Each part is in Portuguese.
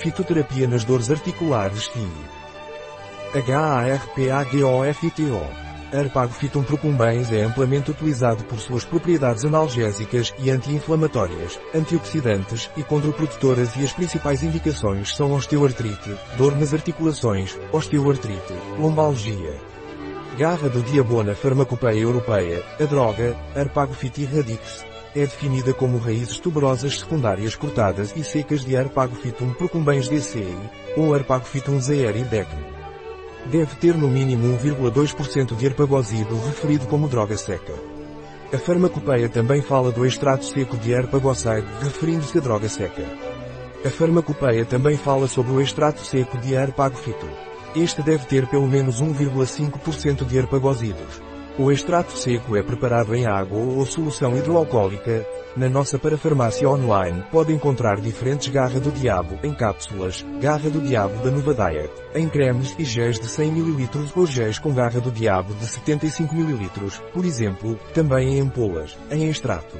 Fitoterapia nas dores articulares e HARPAGOFITO. Arpagofitum procumbens é amplamente utilizado por suas propriedades analgésicas e anti-inflamatórias, antioxidantes e condroprodutoras e as principais indicações são osteoartrite, dor nas articulações, osteoartrite, lombalgia. Garra do Diabona Farmacopeia Europeia, a droga, Arpagofiti radix, é definida como raízes tuberosas secundárias cortadas e secas de Arpagophytum procumbens DCI, ou Arpagophytum zeeridecum. Deve ter no mínimo 1,2% de arpagosido referido como droga seca. A farmacopeia também fala do extrato seco de arpagoside, referindo-se a droga seca. A farmacopeia também fala sobre o extrato seco de arpagofito. Este deve ter pelo menos 1,5% de arpagosidos. O extrato seco é preparado em água ou solução hidroalcoólica. Na nossa parafarmácia online pode encontrar diferentes garra do diabo em cápsulas, garra do diabo da Nova Diet, em cremes e géis de 100 ml ou géis com garra do diabo de 75 ml, por exemplo, também em ampolas, em extrato.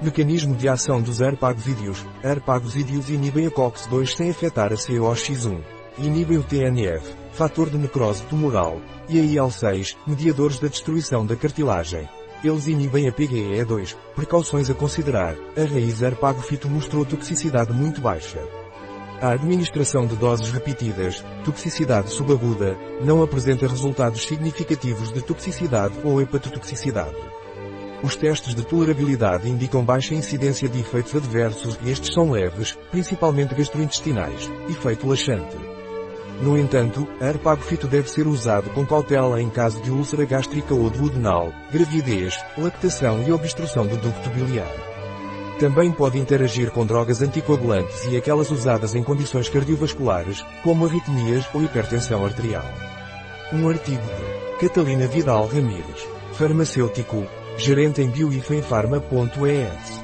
Mecanismo de ação dos AirPagosídeos. AirPagosídeos inibem a COX-2 sem afetar a COX-1. Inibem o TNF, fator de necrose tumoral, e a IL-6, mediadores da destruição da cartilagem. Eles inibem a PGE2. Precauções a considerar. A raiz Arpagofito mostrou toxicidade muito baixa. A administração de doses repetidas, toxicidade subaguda, não apresenta resultados significativos de toxicidade ou hepatotoxicidade. Os testes de tolerabilidade indicam baixa incidência de efeitos adversos e estes são leves, principalmente gastrointestinais, efeito laxante. No entanto, arpagofito deve ser usado com cautela em caso de úlcera gástrica ou duodenal, gravidez, lactação e obstrução do ducto biliar. Também pode interagir com drogas anticoagulantes e aquelas usadas em condições cardiovasculares, como arritmias ou hipertensão arterial. Um artigo de Catalina Vidal Ramírez, farmacêutico, gerente em bioifenfarma.es.